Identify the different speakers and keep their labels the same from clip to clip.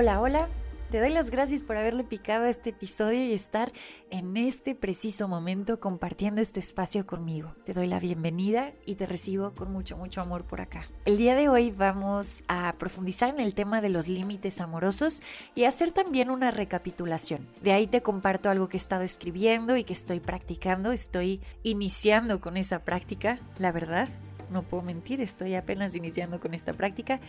Speaker 1: Hola, hola. Te doy las gracias por haberle picado este episodio y estar en este preciso momento compartiendo este espacio conmigo. Te doy la bienvenida y te recibo con mucho, mucho amor por acá. El día de hoy vamos a profundizar en el tema de los límites amorosos y hacer también una recapitulación. De ahí te comparto algo que he estado escribiendo y que estoy practicando. Estoy iniciando con esa práctica, la verdad no puedo mentir, estoy apenas iniciando con esta práctica.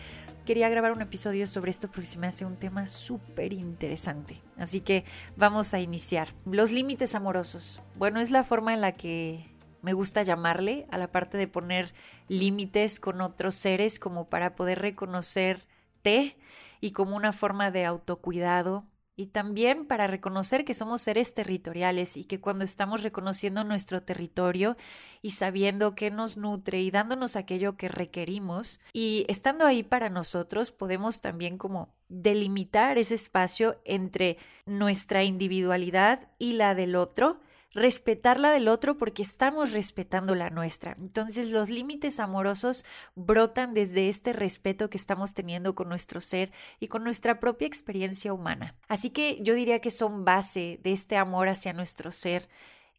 Speaker 1: Quería grabar un episodio sobre esto porque se me hace un tema súper interesante. Así que vamos a iniciar. Los límites amorosos. Bueno, es la forma en la que me gusta llamarle a la parte de poner límites con otros seres como para poder reconocerte y como una forma de autocuidado y también para reconocer que somos seres territoriales y que cuando estamos reconociendo nuestro territorio y sabiendo qué nos nutre y dándonos aquello que requerimos y estando ahí para nosotros, podemos también como delimitar ese espacio entre nuestra individualidad y la del otro respetar la del otro porque estamos respetando la nuestra. Entonces los límites amorosos brotan desde este respeto que estamos teniendo con nuestro ser y con nuestra propia experiencia humana. Así que yo diría que son base de este amor hacia nuestro ser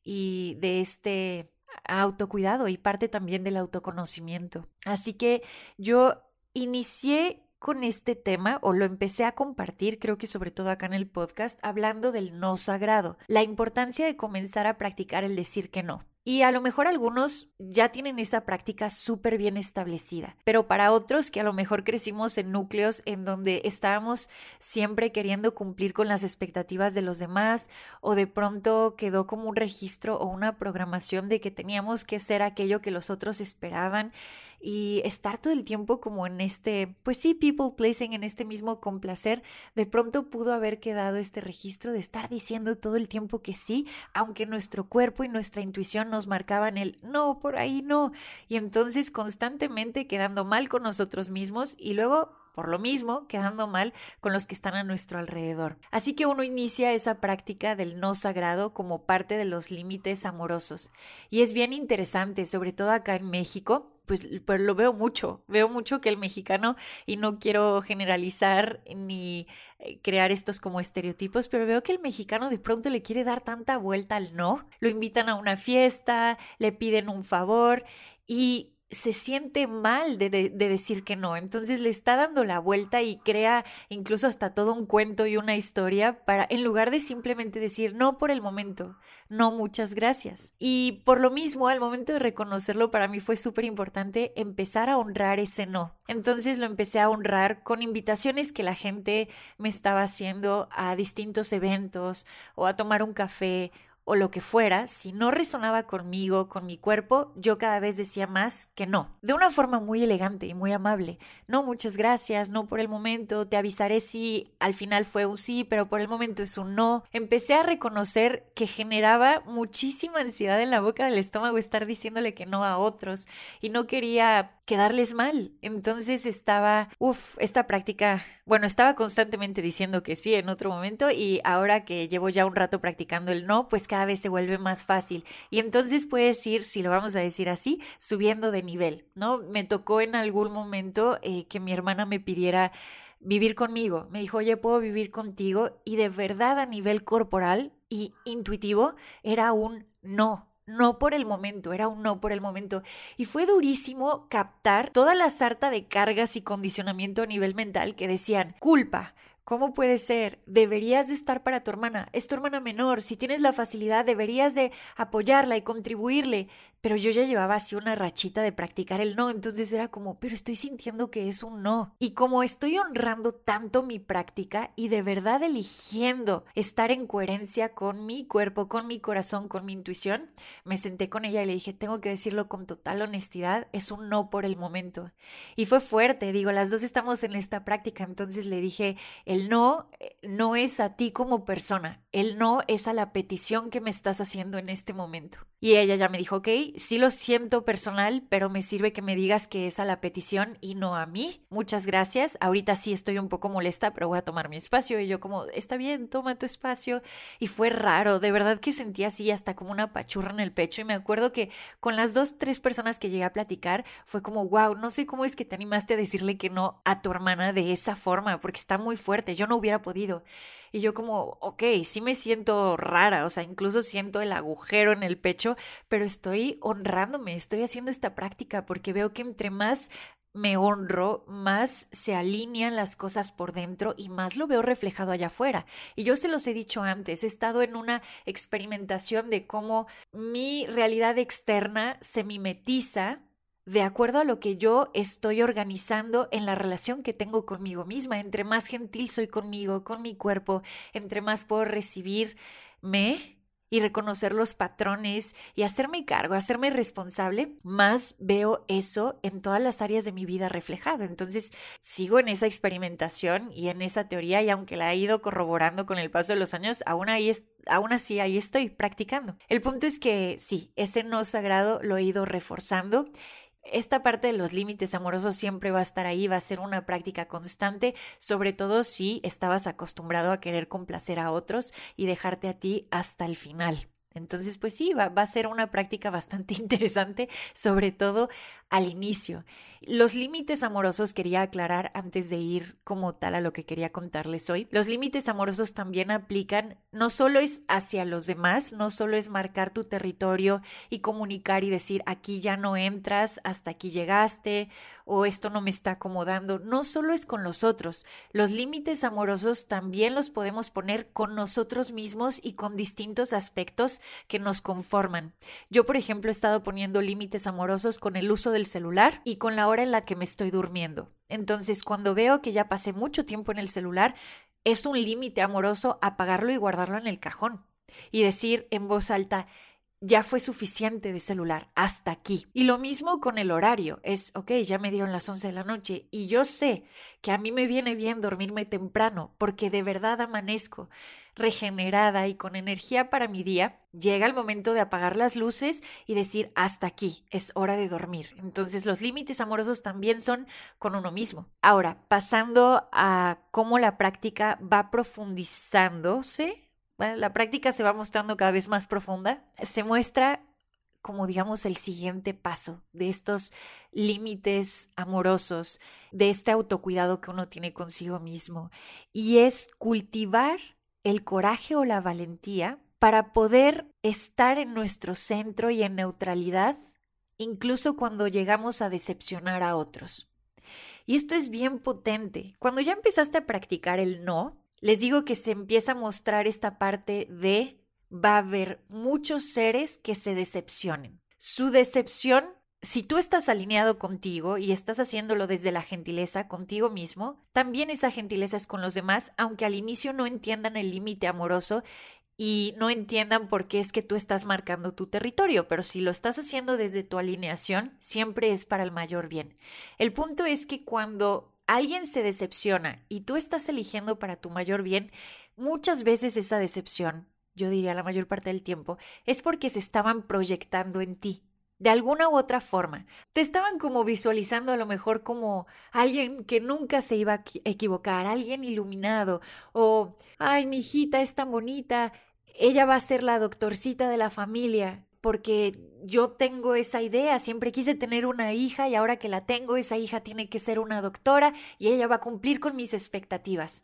Speaker 1: y de este autocuidado y parte también del autoconocimiento. Así que yo inicié con este tema o lo empecé a compartir, creo que sobre todo acá en el podcast, hablando del no sagrado, la importancia de comenzar a practicar el decir que no. Y a lo mejor algunos ya tienen esa práctica súper bien establecida, pero para otros que a lo mejor crecimos en núcleos en donde estábamos siempre queriendo cumplir con las expectativas de los demás o de pronto quedó como un registro o una programación de que teníamos que ser aquello que los otros esperaban y estar todo el tiempo como en este, pues sí, people placing, en este mismo complacer, de pronto pudo haber quedado este registro de estar diciendo todo el tiempo que sí, aunque nuestro cuerpo y nuestra intuición nos marcaban el no, por ahí no, y entonces constantemente quedando mal con nosotros mismos y luego por lo mismo, quedando mal con los que están a nuestro alrededor. Así que uno inicia esa práctica del no sagrado como parte de los límites amorosos. Y es bien interesante, sobre todo acá en México, pues pero lo veo mucho, veo mucho que el mexicano, y no quiero generalizar ni eh, crear estos como estereotipos, pero veo que el mexicano de pronto le quiere dar tanta vuelta al no, lo invitan a una fiesta, le piden un favor y se siente mal de, decir que no. Entonces le está dando la vuelta y crea incluso hasta todo un cuento y una historia para, en lugar de simplemente decir no por el momento, no muchas gracias. Y por lo mismo, al momento de reconocerlo, para mí fue súper importante empezar a honrar ese no. Entonces lo empecé a honrar con invitaciones que la gente me estaba haciendo a distintos eventos o a tomar un café o lo que fuera, si no resonaba conmigo, con mi cuerpo, yo cada vez decía más que no. De una forma muy elegante y muy amable. No, muchas gracias, no por el momento, te avisaré si al final fue un sí, pero por el momento es un no. Empecé a reconocer que generaba muchísima ansiedad en la boca del estómago estar diciéndole que no a otros y no quería quedarles mal. Entonces estaba, uff, esta práctica, bueno, estaba constantemente diciendo que sí en otro momento y ahora que llevo ya un rato practicando el no, pues cada vez se vuelve más fácil. Y entonces puedes ir, si lo vamos a decir así, subiendo de nivel, ¿no? Me tocó en algún momento eh, que mi hermana me pidiera vivir conmigo. Me dijo, oye, puedo vivir contigo. Y de verdad a nivel corporal y intuitivo era un no no por el momento, era un no por el momento. Y fue durísimo captar toda la sarta de cargas y condicionamiento a nivel mental que decían culpa, ¿Cómo puede ser? Deberías de estar para tu hermana. Es tu hermana menor. Si tienes la facilidad, deberías de apoyarla y contribuirle. Pero yo ya llevaba así una rachita de practicar el no. Entonces era como, pero estoy sintiendo que es un no. Y como estoy honrando tanto mi práctica y de verdad eligiendo estar en coherencia con mi cuerpo, con mi corazón, con mi intuición, me senté con ella y le dije, tengo que decirlo con total honestidad, es un no por el momento. Y fue fuerte, digo, las dos estamos en esta práctica. Entonces le dije, el no eh, no es a ti como persona, el no es a la petición que me estás haciendo en este momento. Y ella ya me dijo, ok, sí lo siento personal, pero me sirve que me digas que es a la petición y no a mí. Muchas gracias. Ahorita sí estoy un poco molesta, pero voy a tomar mi espacio. Y yo como, está bien, toma tu espacio. Y fue raro, de verdad que sentí así hasta como una pachurra en el pecho. Y me acuerdo que con las dos, tres personas que llegué a platicar, fue como, wow, no sé cómo es que te animaste a decirle que no a tu hermana de esa forma, porque está muy fuerte. Yo no hubiera podido. Y yo como, ok, sí me siento rara, o sea, incluso siento el agujero en el pecho, pero estoy honrándome, estoy haciendo esta práctica porque veo que entre más me honro, más se alinean las cosas por dentro y más lo veo reflejado allá afuera. Y yo se los he dicho antes, he estado en una experimentación de cómo mi realidad externa se mimetiza de acuerdo a lo que yo estoy organizando en la relación que tengo conmigo misma. Entre más gentil soy conmigo, con mi cuerpo, entre más puedo recibirme y reconocer los patrones y hacerme cargo, hacerme responsable, más veo eso en todas las áreas de mi vida reflejado. Entonces, sigo en esa experimentación y en esa teoría y aunque la he ido corroborando con el paso de los años, aún ahí aún así ahí estoy practicando. El punto es que sí, ese no sagrado lo he ido reforzando esta parte de los límites amorosos siempre va a estar ahí, va a ser una práctica constante, sobre todo si estabas acostumbrado a querer complacer a otros y dejarte a ti hasta el final. Entonces, pues sí, va, a ser una práctica bastante interesante, sobre todo al inicio. Los límites amorosos quería aclarar antes de ir como tal a lo que quería contarles hoy. Los límites amorosos también aplican, no solo es hacia los demás, no solo es marcar tu territorio y comunicar y decir aquí ya no entras, hasta aquí llegaste o esto no me está acomodando, no solo es con los otros. Los límites amorosos también los podemos poner con nosotros mismos y con distintos aspectos que nos conforman. Yo, por ejemplo, he estado poniendo límites amorosos con el uso del celular y con la hora en la que me estoy durmiendo. Entonces, cuando veo que ya pasé mucho tiempo en el celular, es un límite amoroso apagarlo y guardarlo en el cajón y decir en voz alta, ya fue suficiente de celular, hasta aquí. Y lo mismo con el horario, es, ok, ya me dieron las 11 de la noche y yo sé que a mí me viene bien dormirme temprano porque de verdad amanezco regenerada y con energía para mi día, llega el momento de apagar las luces y decir, hasta aquí, es hora de dormir. Entonces los límites amorosos también son con uno mismo. Ahora, pasando a cómo la práctica va profundizándose la práctica se va mostrando cada vez más profunda, se muestra como digamos el siguiente paso de estos límites amorosos, de este autocuidado que uno tiene consigo mismo, y es cultivar el coraje o la valentía para poder estar en nuestro centro y en neutralidad, incluso cuando llegamos a decepcionar a otros. Y esto es bien potente. Cuando ya empezaste a practicar el no, les digo que se empieza a mostrar esta parte de va a haber muchos seres que se decepcionen. Su decepción, si tú estás alineado contigo y estás haciéndolo desde la gentileza contigo mismo, también esa gentileza es con los demás, aunque al inicio no entiendan el límite amoroso y no entiendan por qué es que tú estás marcando tu territorio, pero si lo estás haciendo desde tu alineación, siempre es para el mayor bien. El punto es que cuando alguien se decepciona y tú estás eligiendo para tu mayor bien, muchas veces esa decepción, yo diría la mayor parte del tiempo, es porque se estaban proyectando en ti. De alguna u otra forma, te estaban como visualizando a lo mejor como alguien que nunca se iba a equivocar, alguien iluminado, o, ay, mi hijita es tan bonita, ella va a ser la doctorcita de la familia, porque yo tengo esa idea, siempre quise tener una hija y ahora que la tengo, esa hija tiene que ser una doctora y ella va a cumplir con mis expectativas.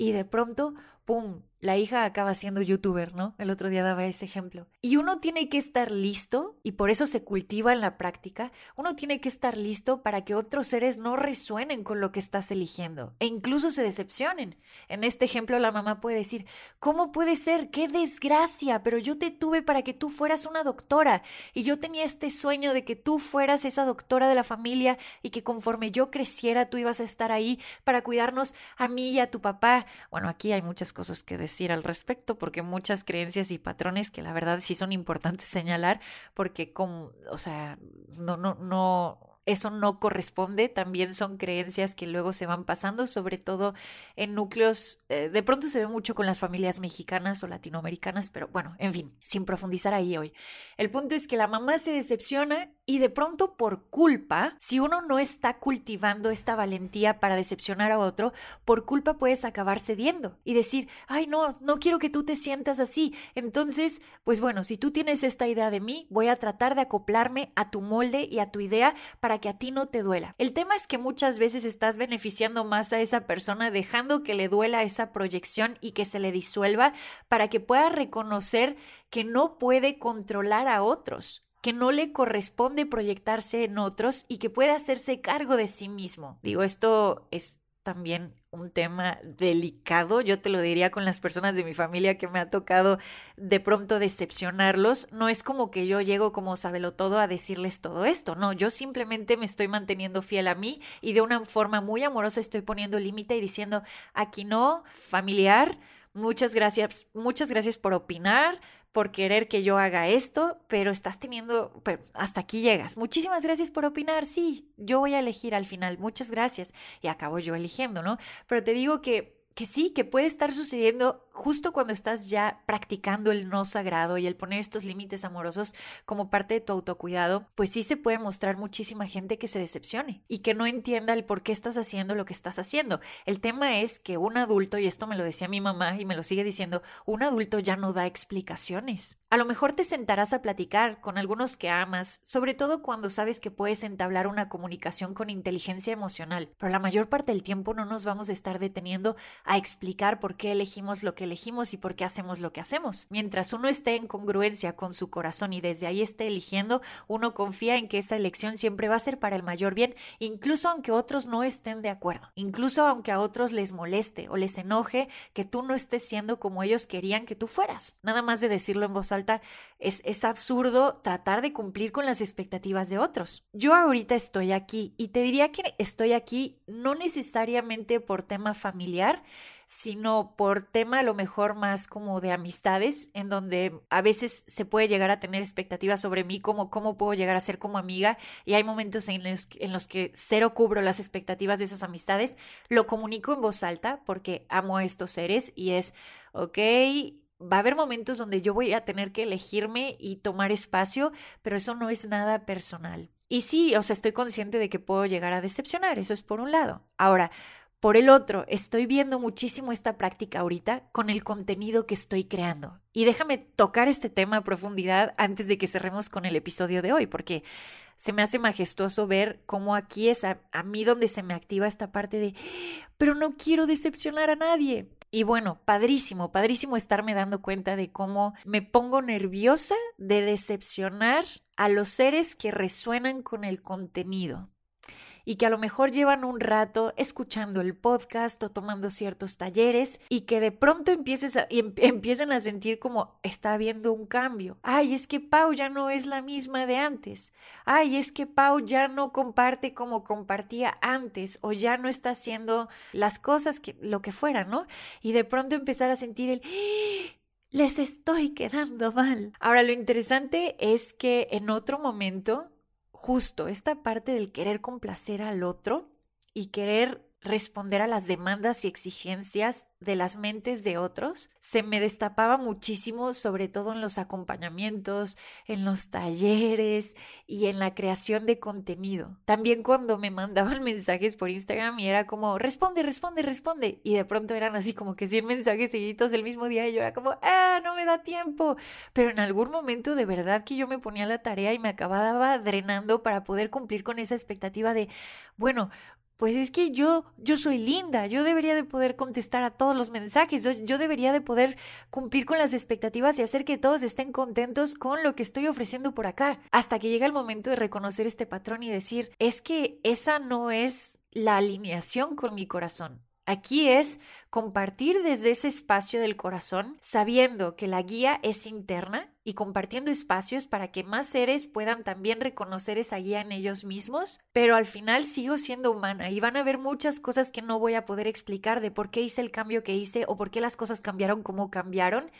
Speaker 1: Y de pronto, ¡pum!, la hija acaba siendo youtuber, ¿no? El otro día daba ese ejemplo. Y uno tiene que estar listo, y por eso se cultiva en la práctica, uno tiene que estar listo para que otros seres no resuenen con lo que estás eligiendo e incluso se decepcionen. En este ejemplo la mamá puede decir, ¿cómo puede ser? ¡Qué desgracia! Pero yo te tuve para que tú fueras una doctora y yo tenía este sueño de que tú fueras esa doctora de la familia y que conforme yo creciera tú ibas a estar ahí para cuidarnos a mí y a tu papá. Bueno, aquí hay muchas cosas que decir al respecto porque muchas creencias y patrones que la verdad sí son importantes señalar porque con, o sea, no, no, no, eso no corresponde, también son creencias que luego se van pasando, sobre todo en núcleos, eh, de pronto se ve mucho con las familias mexicanas o latinoamericanas, pero bueno, en fin, sin profundizar ahí hoy. El punto es que la mamá se decepciona y de pronto por culpa, si uno no está cultivando esta valentía para decepcionar a otro, por culpa puedes acabar cediendo y decir, ay no, no quiero que tú te sientas así. Entonces, pues bueno, si tú tienes esta idea de mí, voy a tratar de acoplarme a tu molde y a tu idea para que a ti no te duela. El tema es que muchas veces estás beneficiando más a esa persona dejando que le duela esa proyección y que se le disuelva para que pueda reconocer que no puede controlar a otros que no le corresponde proyectarse en otros y que puede hacerse cargo de sí mismo. Digo, esto es también un tema delicado, yo te lo diría con las personas de mi familia que me ha tocado de pronto decepcionarlos, no es como que yo llego como sabelo todo a decirles todo esto, no, yo simplemente me estoy manteniendo fiel a mí y de una forma muy amorosa estoy poniendo límite y diciendo, aquí no, familiar, muchas gracias, muchas gracias por opinar, por querer que yo haga esto, pero estás teniendo, hasta aquí llegas. Muchísimas gracias por opinar, sí, yo voy a elegir al final, muchas gracias. Y acabo yo eligiendo, ¿no? Pero te digo que que sí, que puede estar sucediendo justo cuando estás ya practicando el no sagrado y el poner estos límites amorosos como parte de tu autocuidado, pues sí se puede mostrar muchísima gente que se decepcione y que no entienda el por qué estás haciendo lo que estás haciendo. El tema es que un adulto, y esto me lo decía mi mamá y me lo sigue diciendo, un adulto ya no da explicaciones. A lo mejor te sentarás a platicar con algunos que amas, sobre todo cuando sabes que puedes entablar una comunicación con inteligencia emocional, pero la mayor parte del tiempo no nos vamos a estar deteniendo a explicar por qué elegimos lo que elegimos y por qué hacemos lo que hacemos. Mientras uno esté en congruencia con su corazón y desde ahí esté eligiendo, uno confía en que esa elección siempre va a ser para el mayor bien, incluso aunque otros no estén de acuerdo, incluso aunque a otros les moleste o les enoje que tú no estés siendo como ellos querían que tú fueras. Nada más de decirlo en voz alta, es, es absurdo tratar de cumplir con las expectativas de otros. Yo ahorita estoy aquí y te diría que estoy aquí no necesariamente por tema familiar, sino por tema a lo mejor más como de amistades, en donde a veces se puede llegar a tener expectativas sobre mí, como cómo puedo llegar a ser como amiga, y hay momentos en los, en los que cero cubro las expectativas de esas amistades, lo comunico en voz alta porque amo a estos seres y es, ok, va a haber momentos donde yo voy a tener que elegirme y tomar espacio, pero eso no es nada personal. Y sí, o sea, estoy consciente de que puedo llegar a decepcionar, eso es por un lado. Ahora, por el otro, estoy viendo muchísimo esta práctica ahorita con el contenido que estoy creando. Y déjame tocar este tema a profundidad antes de que cerremos con el episodio de hoy, porque se me hace majestuoso ver cómo aquí es a, mí donde se me activa esta parte de, pero no quiero decepcionar a nadie. Y bueno, padrísimo, padrísimo estarme dando cuenta de cómo me pongo nerviosa de decepcionar a los seres que resuenan con el contenido y que a lo mejor llevan un rato escuchando el podcast o tomando ciertos talleres y que de pronto empieces a, em, empiecen a sentir como está habiendo un cambio. Ay, es que Pau ya no es la misma de antes. Ay, es que Pau ya no comparte como compartía antes o ya no está haciendo las cosas que lo que fuera, ¿no? Y de pronto empezar a sentir el les estoy quedando mal. Ahora, lo interesante es que en otro momento justo esta parte del querer complacer al otro y querer responder a las demandas y exigencias de las mentes de otros, se me destapaba muchísimo, sobre todo en los acompañamientos, en los talleres y en la creación de contenido. También cuando me mandaban mensajes por Instagram y era como, responde, responde, responde. Y de pronto eran así como que 100 mensajes seguidos el mismo día y yo era como, ah, no me da tiempo. Pero en algún momento de verdad que yo me ponía la tarea y me acababa drenando para poder cumplir con esa expectativa de, bueno, pues es que yo, yo soy linda, yo debería de poder contestar a todos los mensajes, yo, yo, debería de poder cumplir con las expectativas y hacer que todos estén contentos con lo que estoy ofreciendo por acá, hasta que llega el momento de reconocer este patrón y decir, es que esa no es la alineación con mi corazón. Aquí es compartir desde ese espacio del corazón, sabiendo que la guía es interna y compartiendo espacios para que más seres puedan también reconocer esa guía en ellos mismos, pero al final sigo siendo humana y van a haber muchas cosas que no voy a poder explicar de por qué hice el cambio que hice o por qué las cosas cambiaron como cambiaron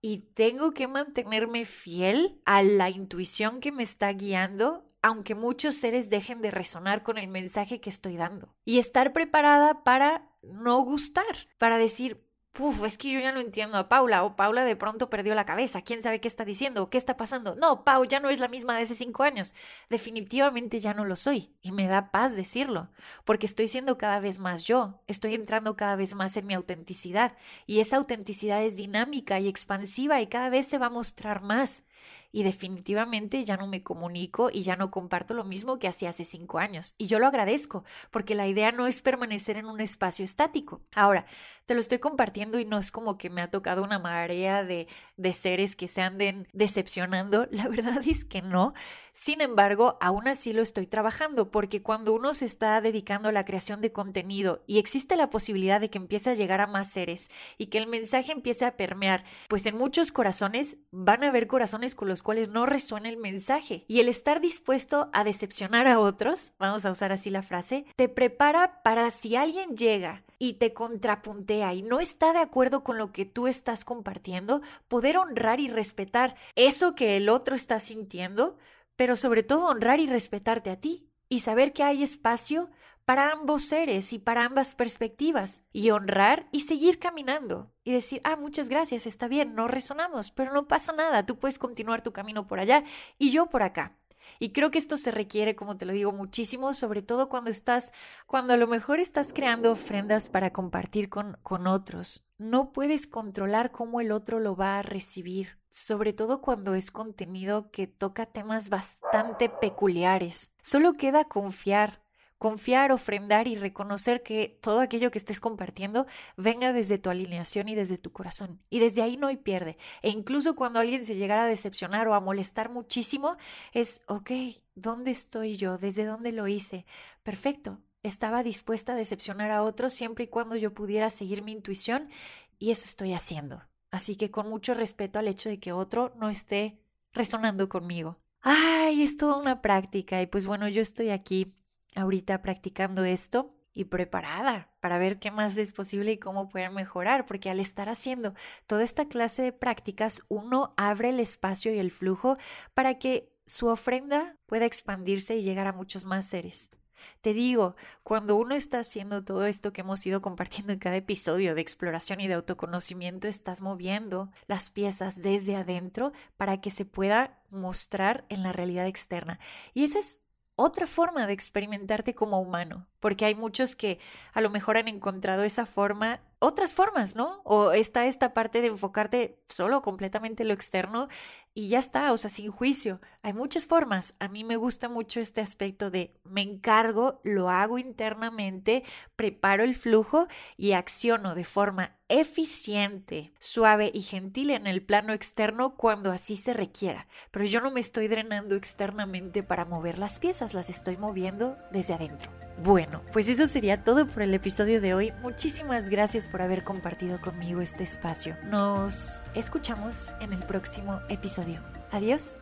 Speaker 1: y tengo que mantenerme fiel a la intuición que me está guiando aunque muchos seres dejen de resonar con el mensaje que estoy dando. Y estar preparada para no gustar, para decir, Uf, es que yo ya no entiendo a Paula, o Paula de pronto perdió la cabeza, quién sabe qué está diciendo, qué está pasando. No, Pau ya no es la misma de hace cinco años. Definitivamente ya no lo soy, y me da paz decirlo, porque estoy siendo cada vez más yo, estoy entrando cada vez más en mi autenticidad, y esa autenticidad es dinámica y expansiva y cada vez se va a mostrar más y definitivamente ya no me comunico y ya no comparto lo mismo que hacía hace cinco años. Y yo lo agradezco, porque la idea no es permanecer en un espacio estático. Ahora, te lo estoy compartiendo y no es como que me ha tocado una marea de, de seres que se anden decepcionando. La verdad es que no. Sin embargo, aún así lo estoy trabajando, porque cuando uno se está dedicando a la creación de contenido y existe la posibilidad de que empiece a llegar a más seres y que el mensaje empiece a permear, pues en muchos corazones van a haber corazones con los cuales no resuena el mensaje. Y el estar dispuesto a decepcionar a otros, vamos a usar así la frase, te prepara para si alguien llega y te contrapuntea y no está de acuerdo con lo que tú estás compartiendo, poder honrar y respetar eso que el otro está sintiendo pero sobre todo honrar y respetarte a ti y saber que hay espacio para ambos seres y para ambas perspectivas y honrar y seguir caminando y decir, ah, muchas gracias, está bien, no resonamos, pero no pasa nada, tú puedes continuar tu camino por allá y yo por acá. Y creo que esto se requiere, como te lo digo, muchísimo, sobre todo cuando estás, cuando a lo mejor estás creando ofrendas para compartir con, con otros. No puedes controlar cómo el otro lo va a recibir, sobre todo cuando es contenido que toca temas bastante peculiares. Solo queda confiar, confiar, ofrendar y reconocer que todo aquello que estés compartiendo venga desde tu alineación y desde tu corazón. Y desde ahí no hay pierde. E incluso cuando alguien se llegara a decepcionar o a molestar muchísimo, es, ok, ¿dónde estoy yo? ¿Desde dónde lo hice? Perfecto. Estaba dispuesta a decepcionar a otros siempre y cuando yo pudiera seguir mi intuición y eso estoy haciendo. Así que con mucho respeto al hecho de que otro no esté resonando conmigo. Ay, es toda una práctica y pues bueno, yo estoy aquí ahorita practicando esto y preparada para ver qué más es posible y cómo poder mejorar, porque al estar haciendo toda esta clase de prácticas, uno abre el espacio y el flujo para que su ofrenda pueda expandirse y llegar a muchos más seres. Te digo, cuando uno está haciendo todo esto que hemos ido compartiendo en cada episodio de exploración y de autoconocimiento, estás moviendo las piezas desde adentro para que se pueda mostrar en la realidad externa. Y esa es otra forma de experimentarte como humano, porque hay muchos que a lo mejor han encontrado esa forma, otras formas, ¿no? O está esta parte de enfocarte solo completamente lo externo y ya está, o sea, sin juicio. Hay muchas formas. A mí me gusta mucho este aspecto de me encargo, lo hago internamente, preparo el flujo y acciono de forma eficiente, suave y gentil en el plano externo cuando así se requiera. Pero yo no me estoy drenando externamente para mover las piezas, las estoy moviendo desde adentro. Bueno, pues eso sería todo por el episodio de hoy. Muchísimas gracias por haber compartido conmigo este espacio. Nos escuchamos en el próximo episodio. Adiós.